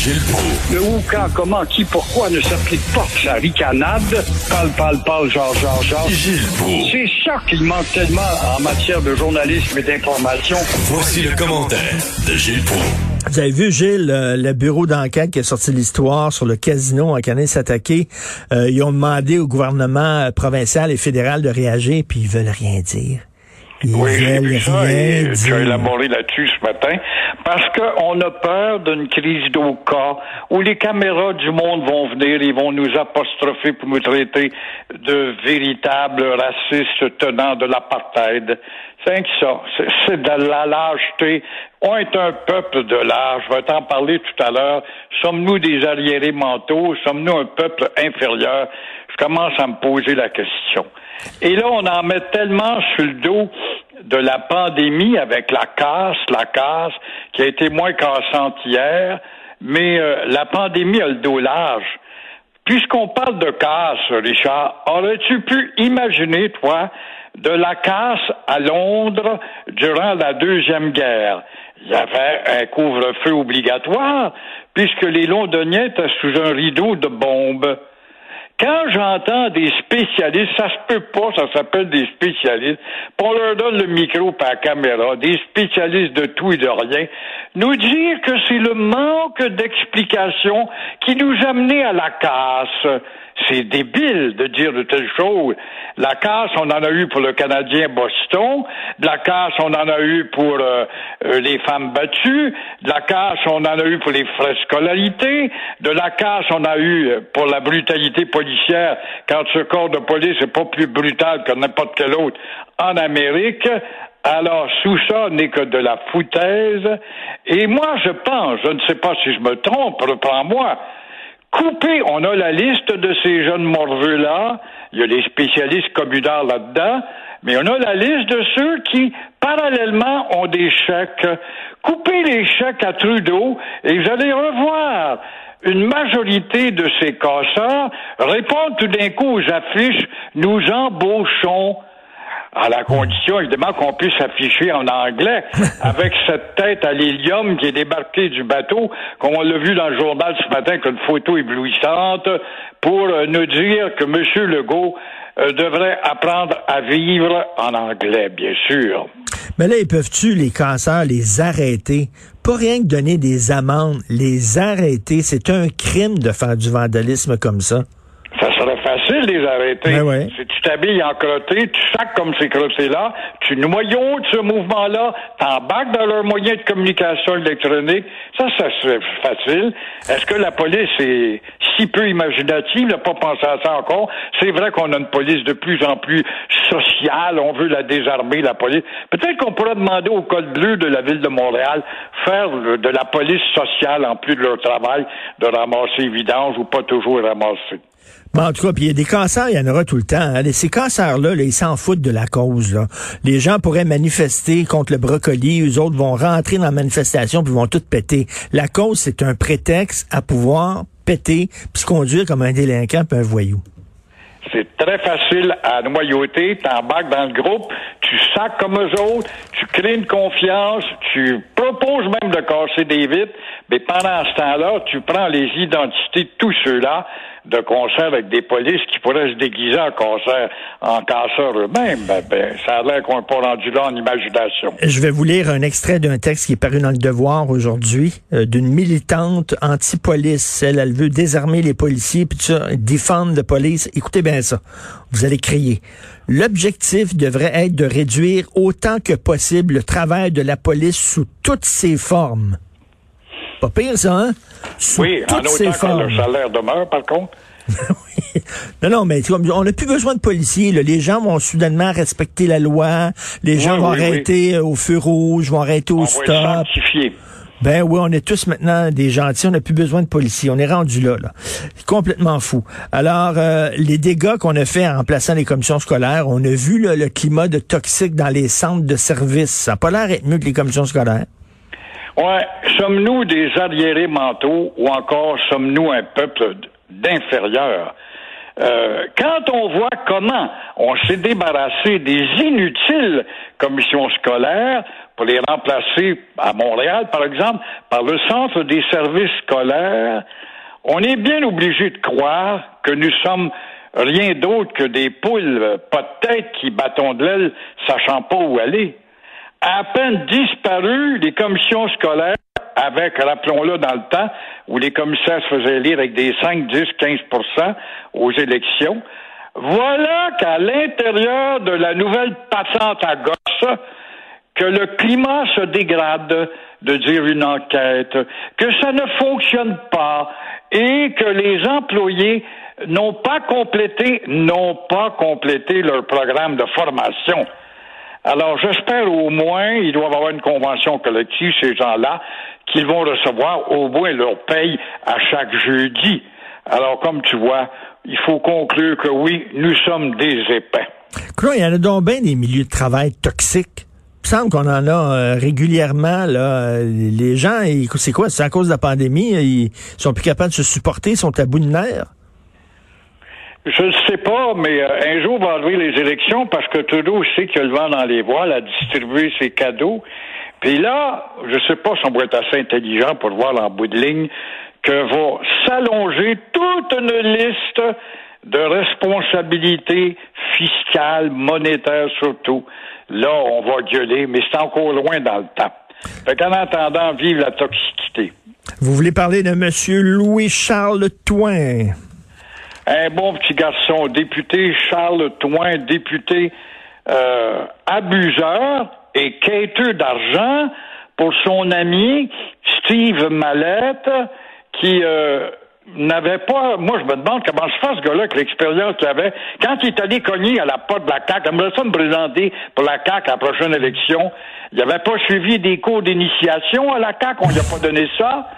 Gilles Proulx. Le où, quand, comment, qui, pourquoi ne s'applique pas sa ricanade? Parle, parle, parle, genre, genre, genre. Gilles Proulx. C'est ça qu'il manque tellement en matière de journalisme et d'information. Voici le commentaire de Gilles Proulx. Vous avez vu, Gilles, euh, le bureau d'enquête qui a sorti l'histoire sur le casino en Canet s'attaquer. Euh, ils ont demandé au gouvernement provincial et fédéral de réagir, puis ils veulent rien dire. Ils Oui, j'ai vu ça et tu as élaboré là-dessus ce matin. Parce qu'on a peur d'une crise d'Oka où les caméras du monde vont venir et vont nous apostropher pour nous traiter de véritables racistes tenants de l'apartheid. C'est ça. C'est- de la lâcheté. On est un peuple de lâche. Je vais t'en parler tout à l'heure. Sommes-nous des arriérés mentaux? Sommes-nous un peuple inférieur? Je commence à me poser la question. Et là, on en met tellement sur le dos de la pandémie avec la casse, la casse, qui a été moins cassante hier, mais euh, la pandémie a le dos large. Puisqu'on parle de casse, Richard, aurais-tu pu imaginer, toi, de la casse à Londres durant la Deuxième Guerre? Il y avait un couvre-feu obligatoire, puisque les Londoniens étaient sous un rideau de bombes. Quand j'entends des spécialistes, ça se peut pas, ça s'appelle des spécialistes, on leur donne le micro par caméra, des spécialistes de tout et de rien, nous dire que c'est le manque d'explication qui nous a menés à la casse. C'est débile de dire de telles choses. La casse, on en a eu pour le Canadien Boston. De la casse, on en a eu pour euh, euh, les femmes battues. De la casse, on en a eu pour les frais de scolarité. De la casse, on a eu euh, pour la brutalité policière quand ce corps de police n'est pas plus brutal que n'importe quel autre en Amérique. Alors, sous ça n'est que de la foutaise. Et moi, je pense, je ne sais pas si je me trompe, reprends-moi, couper, on a la liste de ces jeunes morveux-là, il y a les spécialistes communautaires là-dedans, mais on a la liste de ceux qui, parallèlement, ont des chèques. Couper les chèques à Trudeau et vous allez revoir une majorité de ces casseurs répondent tout d'un coup aux affiches « Nous embauchons » à la condition, évidemment, qu'on puisse afficher en anglais avec cette tête à l'hélium qui est débarquée du bateau, comme on l'a vu dans le journal ce matin, avec une photo éblouissante, pour euh, nous dire que M. Legault euh, devrait apprendre à vivre en anglais, bien sûr. Mais là, ils peuvent-tu, les casseurs, les arrêter? Pas rien que donner des amendes, les arrêter. C'est un crime de faire du vandalisme comme ça. Facile de les arrêter. Ben ouais. Si tu t'habilles en crotté, tu sacs comme ces crottés-là, tu noyaudes ce mouvement-là, t'embarques dans leurs moyens de communication électronique, ça, ça serait facile. Est-ce que la police est si peu imaginative, n'a pas pensé à ça encore? C'est vrai qu'on a une police de plus en plus sociale, on veut la désarmer, la police. Peut-être qu'on pourrait demander au Code bleu de la ville de Montréal faire de la police sociale, en plus de leur travail, de ramasser vidange ou pas toujours ramasser. Bon, en tout cas, puis il y a des cancers, il y en aura tout le temps. hein. Ces cancers-là, là, ils s'en foutent de la cause. Là. Les gens pourraient manifester contre le brocoli, eux autres vont rentrer dans la manifestation puis vont tout péter. La cause, c'est un prétexte à pouvoir péter puis se conduire comme un délinquant puis un voyou. C'est très facile à noyauter, t'embarques dans le groupe, tu sacs comme eux autres, tu crées une confiance, tu proposes même de casser des vitres, mais pendant ce temps-là, tu prends les identités de tous ceux-là de concert avec des polices qui pourraient se déguiser en concert, en casseurs eux-mêmes. Ben, ben, ça a l'air qu'on n'est pas rendu là en imagination. Je vais vous lire un extrait d'un texte qui est paru dans le Devoir aujourd'hui euh, d'une militante anti-police. Elle, elle veut désarmer les policiers puis ça, défendre la police. Écoutez bien ça. Vous allez crier. L'objectif devrait être de réduire autant que possible le travail de la police sous toutes ses formes. Pas pire, ça, hein? Sous Oui, en toutes autant que leur salaire demeure, par contre. Non, non, mais on n'a plus besoin de policiers. là. Les gens vont soudainement respecter la loi. Les gens vont oui, arrêter euh, au feu rouge, vont arrêter au On va stop. être. Ben oui, on est tous maintenant des gentils, on n'a plus besoin de policiers. On est rendu là, là. C'est complètement fou. Alors, euh, les dégâts qu'on a fait en plaçant les commissions scolaires, on a vu là, le climat de toxique dans les centres de services. Ça n'a pas l'air d'être mieux que les commissions scolaires. Ouais, sommes-nous des arriérés mentaux ou encore sommes-nous un peuple d'inférieurs? Euh, quand on voit comment on s'est débarrassé des inutiles commissions scolaires pour les remplacer à Montréal, par exemple, par le Centre des services scolaires, on est bien obligé de croire que nous sommes rien d'autre que des poules pas de tête qui battons de l'aile, sachant pas où aller. À peine disparu, les commissions scolaires avec, rappelons-le, dans le temps, où les commissaires se faisaient lire avec des 5, 10, 15% aux élections. Voilà qu'à l'intérieur de la nouvelle patente à gosse, que le climat se dégrade, de dire une enquête, que ça ne fonctionne pas et que les employés n'ont pas complété, n'ont pas complété leur programme de formation. Alors, j'espère au moins, ils doivent avoir une convention collective, ces gens-là, qu'ils vont recevoir au moins leur paye à chaque jeudi. Alors, comme tu vois, il faut conclure que oui, nous sommes des épais. il y en a donc bien des milieux de travail toxiques. Il me semble qu'on en a euh, régulièrement. Là, les gens, c'est quoi? C'est à cause de la pandémie, ils sont plus capables de se supporter, ils sont à bout de nerfs? Je ne sais pas, mais euh, un jour va arriver les élections parce que Trudeau sait qu'il a le vent dans les voiles à distribuer ses cadeaux. Puis là, je ne sais pas si on va être assez intelligent pour voir en bout de ligne que va s'allonger toute une liste de responsabilités fiscales, monétaires surtout. Là, on va gueuler, mais c'est encore loin dans le temps. Fait qu'en attendant, vive la toxicité. Vous voulez parler de M. Louis-Charles Toin? Un bon petit garçon, député Charles Toin, député euh, abuseur et quêteux d'argent pour son ami Steve Mallette, qui euh, n'avait pas. Moi, je me demande comment se fait ce gars-là avec l'expérience qu'il avait. Quand il est allé cogner à la porte de la CAQ, aimerait ça me présenter pour la CAQ à la prochaine élection. Il n'avait pas suivi des cours d'initiation à la CAQ, on lui a pas donné ça.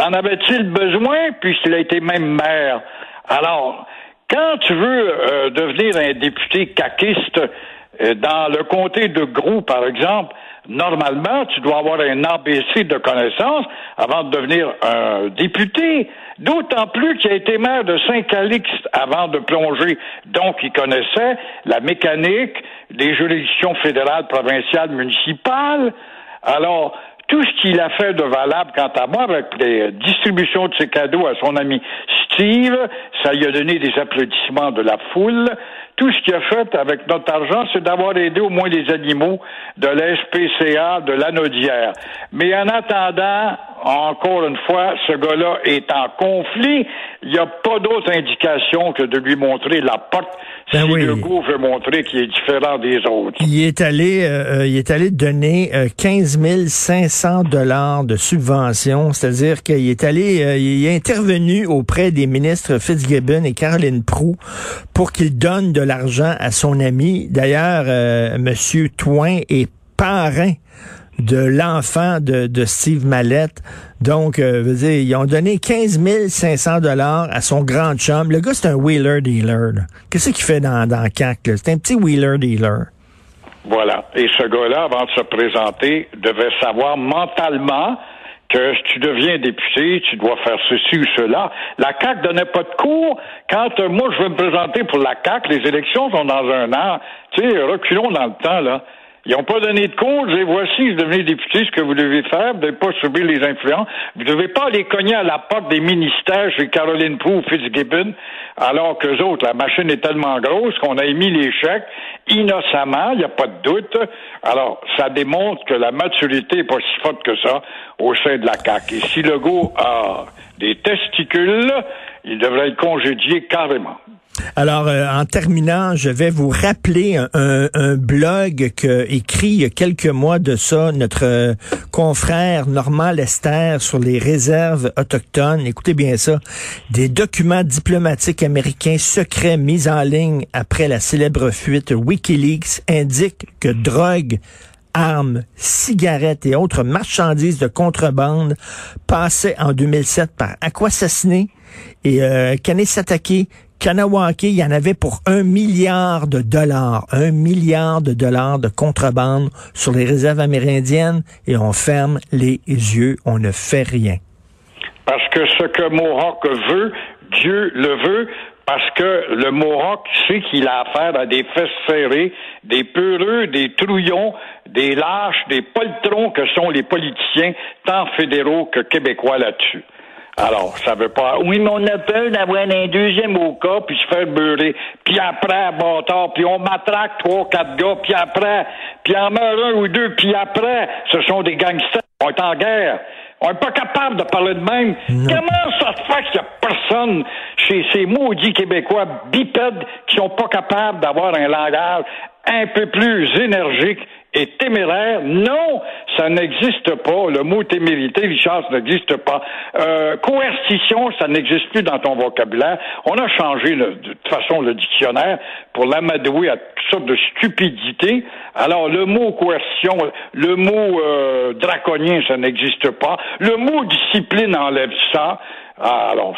En avait-il besoin, puisqu'il a été même maire? Alors, quand tu veux euh, devenir un député caquiste euh, dans le comté de Gros, par exemple, normalement, tu dois avoir un ABC de connaissances avant de devenir un député. D'autant plus qu'il a été maire de Saint-Calix avant de plonger. Donc, il connaissait la mécanique des juridictions fédérales, provinciales, municipales. Alors, tout ce qu'il a fait de valable, quant à moi, avec les distributions de ses cadeaux à son ami Steve, ça lui a donné des applaudissements de la foule. Tout ce qu'il a fait avec notre argent, c'est d'avoir aidé au moins les animaux de l'SPCA de l'Anaudière. Mais en attendant, encore une fois, ce gars-là est en conflit. Il n'y a pas d'autre indication que de lui montrer la porte ben si le goût veut montrer qu'il est différent des autres. Il est allé, euh, euh, il est allé donner 15 euh, 500 dollars de subvention, c'est-à-dire qu'il est allé, il est intervenu auprès des ministres Fitzgibbon et Caroline Proux pour qu'il donne de l'argent à son ami. D'ailleurs, euh, Monsieur Toin est parrain de l'enfant de, Steve Mallette. Donc, euh, dire, ils ont donné 15 500 dollars à son grand chum. Le gars, c'est un wheeler dealer. Qu'est-ce qu'il fait dans, dans CAC? C'est un petit wheeler dealer. Voilà. Et ce gars-là, avant de se présenter, devait savoir mentalement que si tu deviens député, tu dois faire ceci ou cela. La CAQ donnait pas de cours. Quand euh, moi, je veux me présenter pour la CAQ, les élections sont dans un an. Tu sais, reculons dans le temps, là. Ils n'ont pas donné de cours. Je voici, vous devenez député, ce que vous devez faire. Vous ne devez pas subir les influences. Vous ne devez pas aller cogner à la porte des ministères chez Caroline Proux ou Fitzgibbon, alors que autres, la machine est tellement grosse qu'on a émis les chèques innocemment, il n'y a pas de doute. Alors, ça démontre que la maturité n'est pas si forte que ça au sein de la CAQ. Et si le goût a des testicules, il devrait être congédié carrément. Alors, euh, en terminant, je vais vous rappeler un, blog que écrit il y a quelques mois de ça notre euh, confrère Normand Lester sur les réserves autochtones. Écoutez bien ça. Des documents diplomatiques américains secrets mis en ligne après la célèbre fuite Wikileaks indiquent que drogue armes, cigarettes et autres marchandises de contrebande passaient en 2007 par Aquassassiné et euh, Kanesatake Kanawake, il y en avait pour un milliard de dollars, un milliard de dollars de contrebande sur les réserves amérindiennes et on ferme les yeux, on ne fait rien. Parce que ce que Mohawk veut, Dieu le veut, parce que le Mohawk sait qu'il a affaire à des fesses serrées, des peureux, des trouillons, des lâches, des poltrons que sont les politiciens, tant fédéraux que québécois là-dessus. Alors, ça veut pas. Oui, mais on a peur d'avoir un deuxième au cas, puis se faire beurrer. Puis après, bâtard, puis on matraque trois, quatre gars, puis après, puis en meurt un ou deux, puis après, ce sont des gangsters. On est en guerre. On n'est pas capable de parler de même. Comment ça se fait qu'il n'y a personne chez ces maudits Québécois bipèdes qui sont pas capables d'avoir un langage un peu plus énergique et téméraire. Non, ça n'existe pas. Le mot témérité, Richard, ça n'existe pas. Euh, coercition, ça n'existe plus dans ton vocabulaire. On a changé de toute façon le dictionnaire pour l'amadouer à toutes sortes de stupidités. Alors, le mot coercition, le mot euh, draconien, ça n'existe pas. Le mot discipline enlève ça. Ah, alors,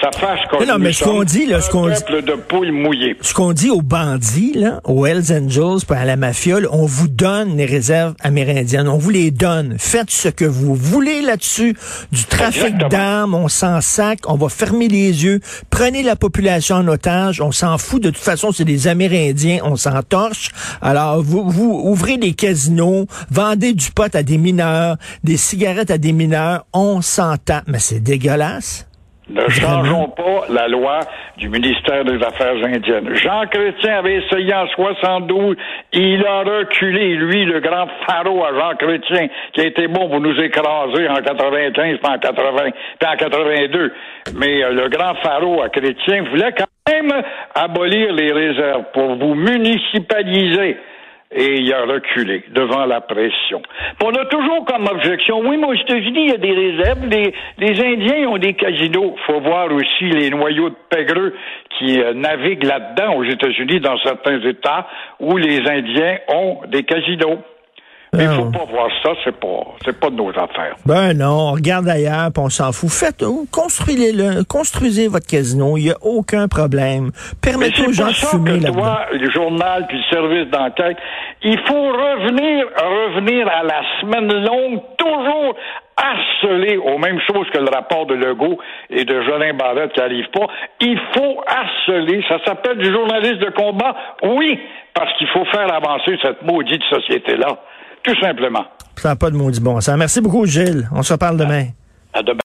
ça fasse comme non, mais ce qu'on dit, là, ce qu'on dit, de poules mouillées. Ce qu'on dit aux bandits, là, aux Hells Angels, puis à la mafia, on vous donne les réserves amérindiennes, on vous les donne. Faites ce que vous voulez là-dessus. Du trafic d'armes, on s'en sac, on va fermer les yeux. Prenez la population en otage, on s'en fout. De toute façon, c'est des Amérindiens, on s'en torche. Alors, vous, vous ouvrez des casinos, vendez du pot à des mineurs, des cigarettes à des mineurs, on s'en tape. Mais c'est dégueulasse. Ne changeons pas la loi du ministère des Affaires indiennes. Jean Chrétien avait essayé en 72, il a reculé, lui, le grand pharaon à Jean Chrétien, qui a été bon pour nous écraser en 95, puis en 80, puis en 82. Mais euh, le grand pharaon à Chrétien voulait quand même abolir les réserves pour vous municipaliser et il a reculé devant la pression. on a toujours comme objection, oui, mais aux États-Unis, il y a des réserves. Les, Indiens ont des casinos. faut voir aussi les noyaux de pègreux qui euh, naviguent là-dedans aux États-Unis, dans certains États, où les Indiens ont des casinos. Mais il faut pas voir ça, c'est pas, c'est pas de nos affaires. Ben non, on regarde ailleurs, puis on s'en fout. Faites, construisez-le, construisez votre casino, il n'y a aucun problème. Permettez aux gens de fumer toi, le journal puis le service d'enquête, il faut revenir, revenir à la semaine longue, toujours harceler aux mêmes choses que le rapport de Legault et de Jolin Barrette qui n'arrive pas. Il faut harceler. Ça s'appelle du journaliste de combat. Oui, parce qu'il faut faire avancer cette maudite société-là. Tout simplement. Ça n'a pas de maudit bon sens. Merci beaucoup, Gilles. On se reparle demain. À demain.